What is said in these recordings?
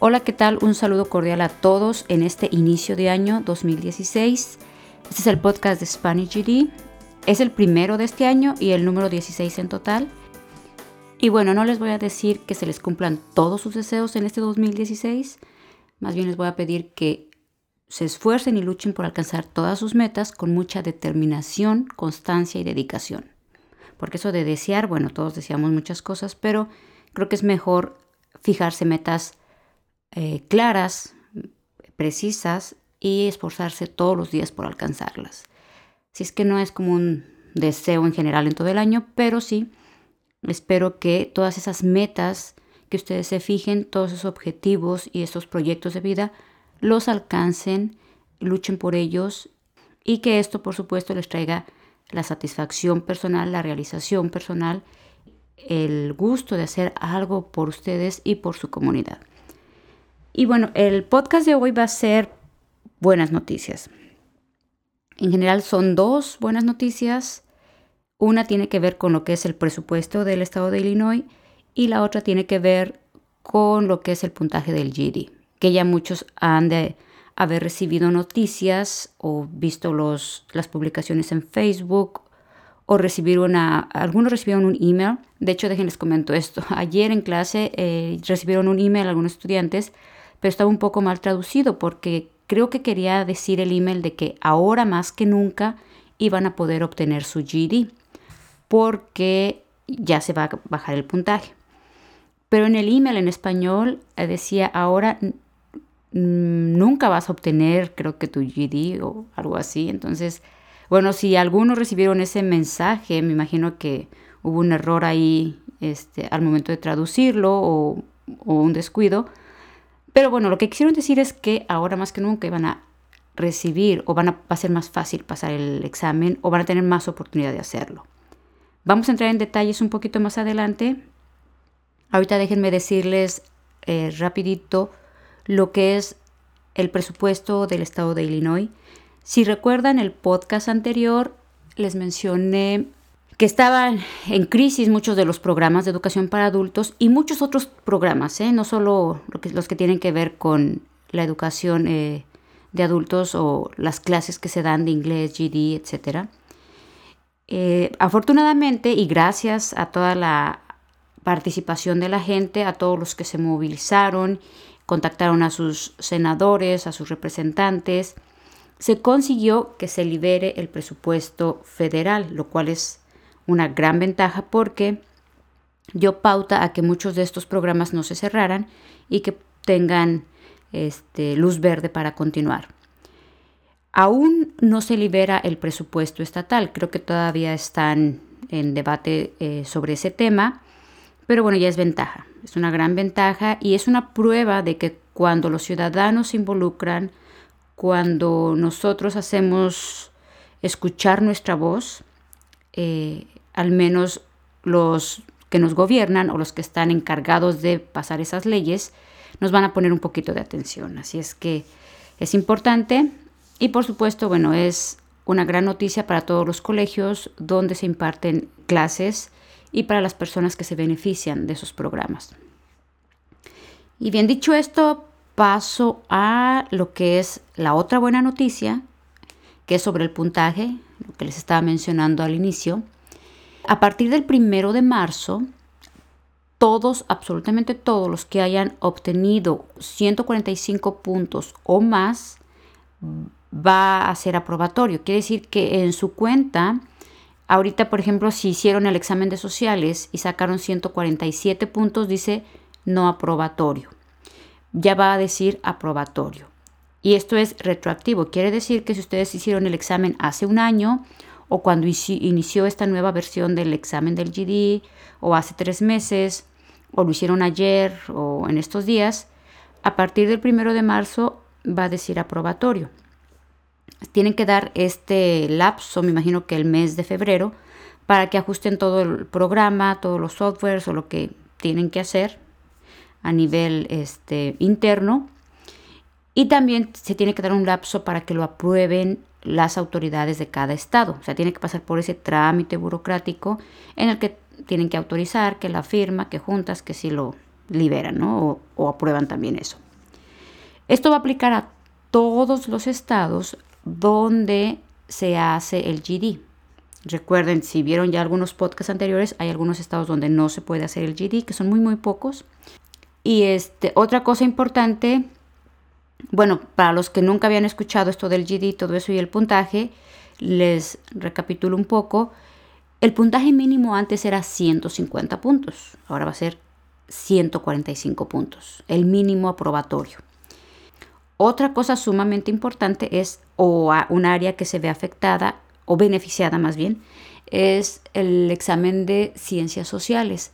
Hola, ¿qué tal? Un saludo cordial a todos en este inicio de año 2016. Este es el podcast de Spanish GD. Es el primero de este año y el número 16 en total. Y bueno, no les voy a decir que se les cumplan todos sus deseos en este 2016. Más bien les voy a pedir que se esfuercen y luchen por alcanzar todas sus metas con mucha determinación, constancia y dedicación. Porque eso de desear, bueno, todos deseamos muchas cosas, pero creo que es mejor fijarse metas eh, claras, precisas y esforzarse todos los días por alcanzarlas. Si es que no es como un deseo en general en todo el año, pero sí espero que todas esas metas que ustedes se fijen, todos esos objetivos y esos proyectos de vida, los alcancen, luchen por ellos y que esto, por supuesto, les traiga la satisfacción personal, la realización personal, el gusto de hacer algo por ustedes y por su comunidad. Y bueno, el podcast de hoy va a ser buenas noticias. En general son dos buenas noticias. Una tiene que ver con lo que es el presupuesto del estado de Illinois y la otra tiene que ver con lo que es el puntaje del GD, que ya muchos han de haber recibido noticias o visto los, las publicaciones en Facebook o recibieron una, algunos recibieron un email. De hecho, déjenles comento esto. Ayer en clase eh, recibieron un email algunos estudiantes pero estaba un poco mal traducido porque creo que quería decir el email de que ahora más que nunca iban a poder obtener su GD porque ya se va a bajar el puntaje. Pero en el email en español eh, decía ahora nunca vas a obtener creo que tu GD o algo así. Entonces, bueno, si algunos recibieron ese mensaje, me imagino que hubo un error ahí este, al momento de traducirlo o un descuido pero bueno, lo que quisieron decir es que ahora más que nunca iban a recibir o van a, va a ser más fácil pasar el examen o van a tener más oportunidad de hacerlo. Vamos a entrar en detalles un poquito más adelante. Ahorita déjenme decirles eh, rapidito lo que es el presupuesto del estado de Illinois. Si recuerdan el podcast anterior, les mencioné que estaban en crisis muchos de los programas de educación para adultos y muchos otros programas, ¿eh? no solo los que tienen que ver con la educación eh, de adultos o las clases que se dan de inglés, GD, etc. Eh, afortunadamente y gracias a toda la participación de la gente, a todos los que se movilizaron, contactaron a sus senadores, a sus representantes, se consiguió que se libere el presupuesto federal, lo cual es una gran ventaja porque dio pauta a que muchos de estos programas no se cerraran y que tengan este, luz verde para continuar. Aún no se libera el presupuesto estatal, creo que todavía están en debate eh, sobre ese tema, pero bueno, ya es ventaja, es una gran ventaja y es una prueba de que cuando los ciudadanos se involucran, cuando nosotros hacemos escuchar nuestra voz, eh, al menos los que nos gobiernan o los que están encargados de pasar esas leyes, nos van a poner un poquito de atención. Así es que es importante y por supuesto, bueno, es una gran noticia para todos los colegios donde se imparten clases y para las personas que se benefician de esos programas. Y bien dicho esto, paso a lo que es la otra buena noticia, que es sobre el puntaje, lo que les estaba mencionando al inicio. A partir del primero de marzo, todos, absolutamente todos los que hayan obtenido 145 puntos o más, va a ser aprobatorio. Quiere decir que en su cuenta, ahorita, por ejemplo, si hicieron el examen de sociales y sacaron 147 puntos, dice no aprobatorio. Ya va a decir aprobatorio. Y esto es retroactivo. Quiere decir que si ustedes hicieron el examen hace un año o cuando inició esta nueva versión del examen del GD o hace tres meses o lo hicieron ayer o en estos días, a partir del primero de marzo va a decir aprobatorio. Tienen que dar este lapso, me imagino que el mes de febrero, para que ajusten todo el programa, todos los softwares o lo que tienen que hacer a nivel este, interno. Y también se tiene que dar un lapso para que lo aprueben las autoridades de cada estado. O sea, tiene que pasar por ese trámite burocrático en el que tienen que autorizar que la firma, que juntas, que sí lo liberan, ¿no? O, aprueban también eso. Esto va a aplicar a todos los estados donde se hace el GD. Recuerden, si vieron ya algunos podcasts anteriores, hay algunos estados donde no se puede hacer el GD, que son muy, muy pocos. Y este, otra cosa importante, bueno, para los que nunca habían escuchado esto del GD, todo eso y el puntaje, les recapitulo un poco. El puntaje mínimo antes era 150 puntos, ahora va a ser 145 puntos, el mínimo aprobatorio. Otra cosa sumamente importante es, o un área que se ve afectada o beneficiada más bien, es el examen de ciencias sociales.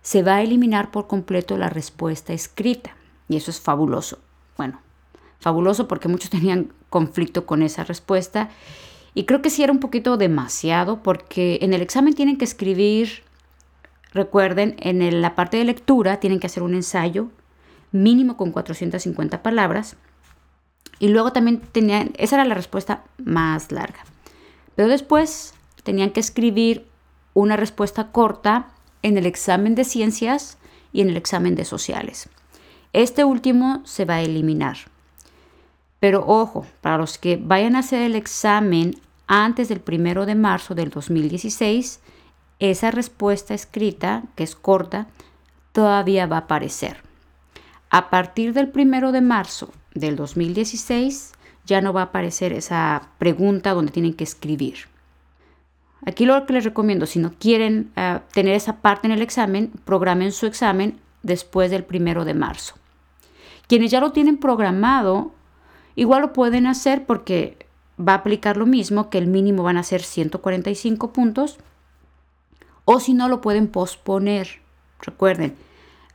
Se va a eliminar por completo la respuesta escrita y eso es fabuloso. Bueno, fabuloso porque muchos tenían conflicto con esa respuesta y creo que sí era un poquito demasiado porque en el examen tienen que escribir, recuerden, en la parte de lectura tienen que hacer un ensayo mínimo con 450 palabras y luego también tenían, esa era la respuesta más larga. Pero después tenían que escribir una respuesta corta en el examen de ciencias y en el examen de sociales. Este último se va a eliminar. Pero ojo, para los que vayan a hacer el examen antes del primero de marzo del 2016, esa respuesta escrita, que es corta, todavía va a aparecer. A partir del primero de marzo del 2016 ya no va a aparecer esa pregunta donde tienen que escribir. Aquí lo que les recomiendo, si no quieren eh, tener esa parte en el examen, programen su examen después del primero de marzo. Quienes ya lo tienen programado, igual lo pueden hacer porque va a aplicar lo mismo, que el mínimo van a ser 145 puntos, o si no lo pueden posponer. Recuerden,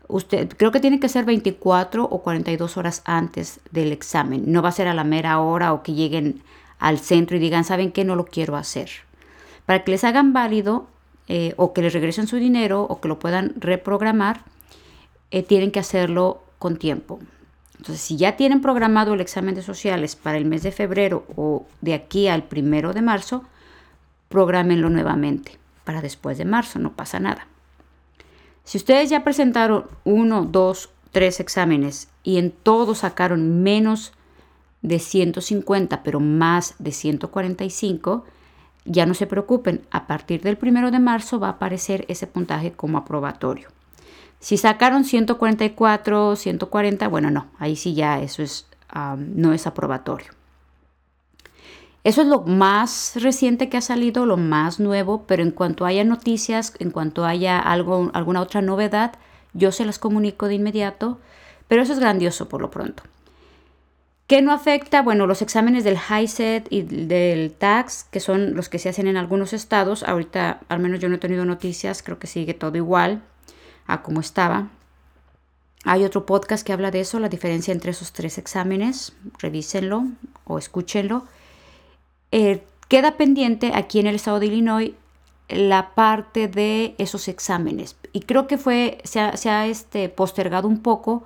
usted creo que tiene que ser 24 o 42 horas antes del examen. No va a ser a la mera hora o que lleguen al centro y digan, ¿saben qué? No lo quiero hacer. Para que les hagan válido eh, o que les regresen su dinero o que lo puedan reprogramar, eh, tienen que hacerlo con tiempo. Entonces, si ya tienen programado el examen de sociales para el mes de febrero o de aquí al primero de marzo, programenlo nuevamente para después de marzo, no pasa nada. Si ustedes ya presentaron uno, dos, tres exámenes y en todos sacaron menos de 150, pero más de 145, ya no se preocupen, a partir del primero de marzo va a aparecer ese puntaje como aprobatorio. Si sacaron 144, 140, bueno, no, ahí sí ya eso es, no es aprobatorio. Eso es lo más reciente que ha salido, lo más nuevo, pero en cuanto haya noticias, en cuanto haya algo, alguna otra novedad, yo se las comunico de inmediato, pero eso es grandioso por lo pronto. ¿Qué no afecta? Bueno, los exámenes del HISET y del TAX, que son los que se hacen en algunos estados, ahorita al menos yo no he tenido noticias, creo que sigue todo igual a como estaba. Hay otro podcast que habla de eso, la diferencia entre esos tres exámenes, revísenlo o escúchenlo. Eh, queda pendiente aquí en el estado de Illinois la parte de esos exámenes. Y creo que fue, se ha, este, postergado un poco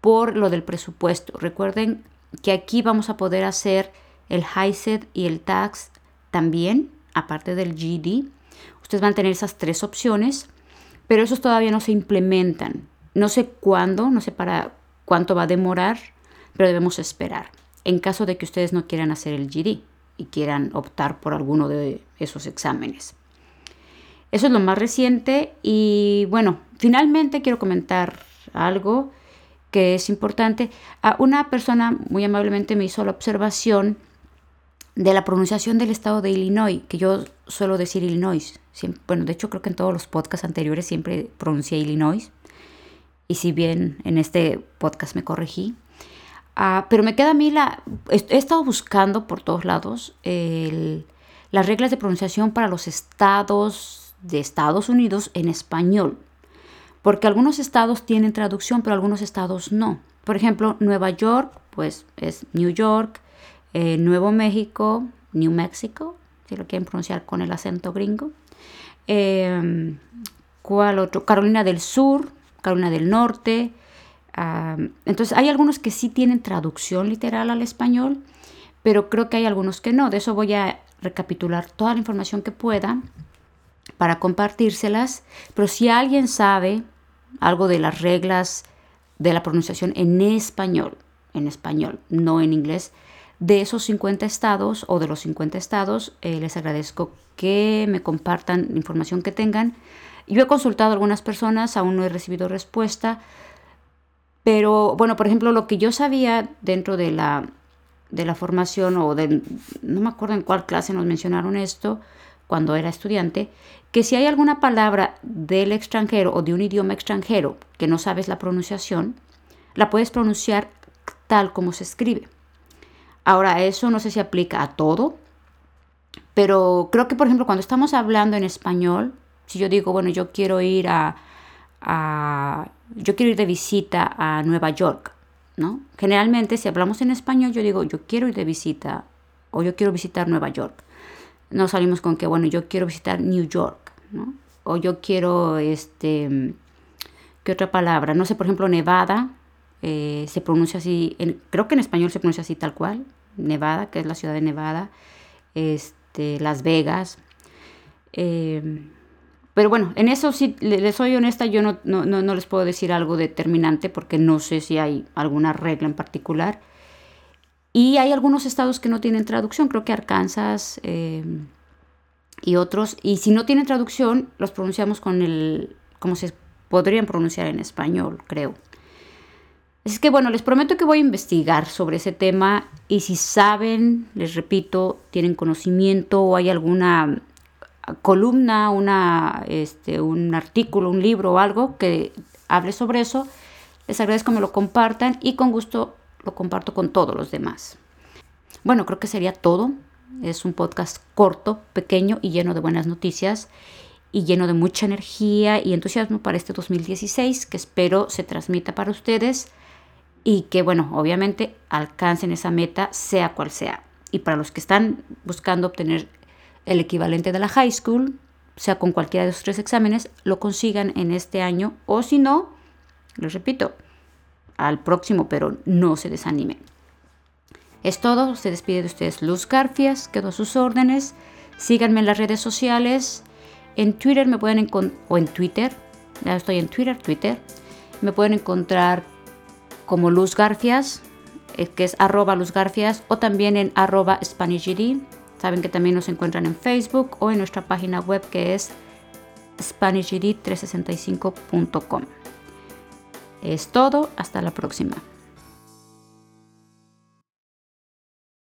por lo del presupuesto. Recuerden que aquí vamos a poder hacer el HISET y el TAX también, aparte del GD. Ustedes van a tener esas tres opciones, pero esos todavía no se implementan. No sé cuándo, no sé para cuánto va a demorar, pero debemos esperar en caso de que ustedes no quieran hacer el GD y quieran optar por alguno de esos exámenes. Eso es lo más reciente y bueno, finalmente quiero comentar algo que es importante. Una persona muy amablemente me hizo la observación de la pronunciación del estado de Illinois, que yo suelo decir Illinois. bueno, de hecho creo que en todos los podcasts anteriores siempre pronuncié Illinois. Y si bien en este podcast me corregí, Ah, pero me queda a mí la... He estado buscando por todos lados las reglas de pronunciación para los estados de Estados Unidos en español. Porque algunos estados tienen traducción, pero algunos estados no. Por ejemplo, Nueva York, pues es New York. Eh, Nuevo México, New Mexico, si lo quieren pronunciar con el acento gringo. Em, ¿Cuál otro? Carolina del Sur, Carolina del Norte, entonces hay algunos que sí tienen traducción literal al español, pero creo que hay algunos que no. De eso voy a recapitular toda la información que pueda para compartírselas. Pero si alguien sabe algo de las reglas de la pronunciación en español en español, no en inglés. De esos 50 estados o de los 50 estados, eh, les agradezco que me compartan información que tengan. Yo he consultado a algunas personas, aún no he recibido respuesta, pero bueno, por ejemplo, lo que yo sabía dentro de la, de la formación o de, no me acuerdo en cuál clase nos mencionaron esto, cuando era estudiante, que si hay alguna palabra del extranjero o de un idioma extranjero que no sabes la pronunciación, la puedes pronunciar tal como se escribe. Ahora, eso no sé si aplica a todo, pero creo que, por ejemplo, cuando estamos hablando en español, si yo digo, bueno, yo quiero ir a, yo quiero ir de visita a Nueva York, ¿no? Generalmente, si hablamos en español, yo digo, yo quiero ir de visita o yo quiero visitar Nueva York no salimos con que, bueno, yo quiero visitar New York, ¿no? O yo quiero, este, ¿qué otra palabra? No sé, por ejemplo, Nevada, eh, se pronuncia así, creo que en español se pronuncia así tal cual, Nevada, que es la ciudad de Nevada, este, Las Vegas. Em, pero bueno, en eso sí, les soy honesta, yo no, no, no, les puedo decir algo determinante porque no sé si hay alguna regla en particular. Y hay algunos estados que no tienen traducción, creo que Arkansas eh, y otros. Y si no tienen traducción, los pronunciamos con el, como se podrían pronunciar en español, creo. Es que bueno, les prometo que voy a investigar sobre ese tema y si saben, les repito, tienen conocimiento o hay alguna columna, una, este, un artículo, un libro o algo que hable sobre eso, les agradezco que me lo compartan y con gusto lo comparto con todos los demás. Bueno, creo que sería todo. Es un podcast corto, pequeño y lleno de buenas noticias y lleno de mucha energía y entusiasmo para este 2016 que espero se transmita para ustedes y que, bueno, obviamente alcancen esa meta sea cual sea. Y para los que están buscando obtener el equivalente de la high school, sea con cualquiera de esos tres exámenes, lo consigan en este año o si no, les repito, al próximo, pero no se desanimen. Es todo, se despide de ustedes Luz Garfias, quedo a sus órdenes. Síganme en las redes sociales. En Twitter me pueden encontrar, o en Twitter, ya estoy en Twitter, Twitter, me pueden encontrar como Luz Garfias, eh, que es arroba Luz Garfias, o también en arroba SpanishGD. Saben que también nos encuentran en Facebook o en nuestra página web que es SpanishGD365.com. Es todo, hasta la próxima.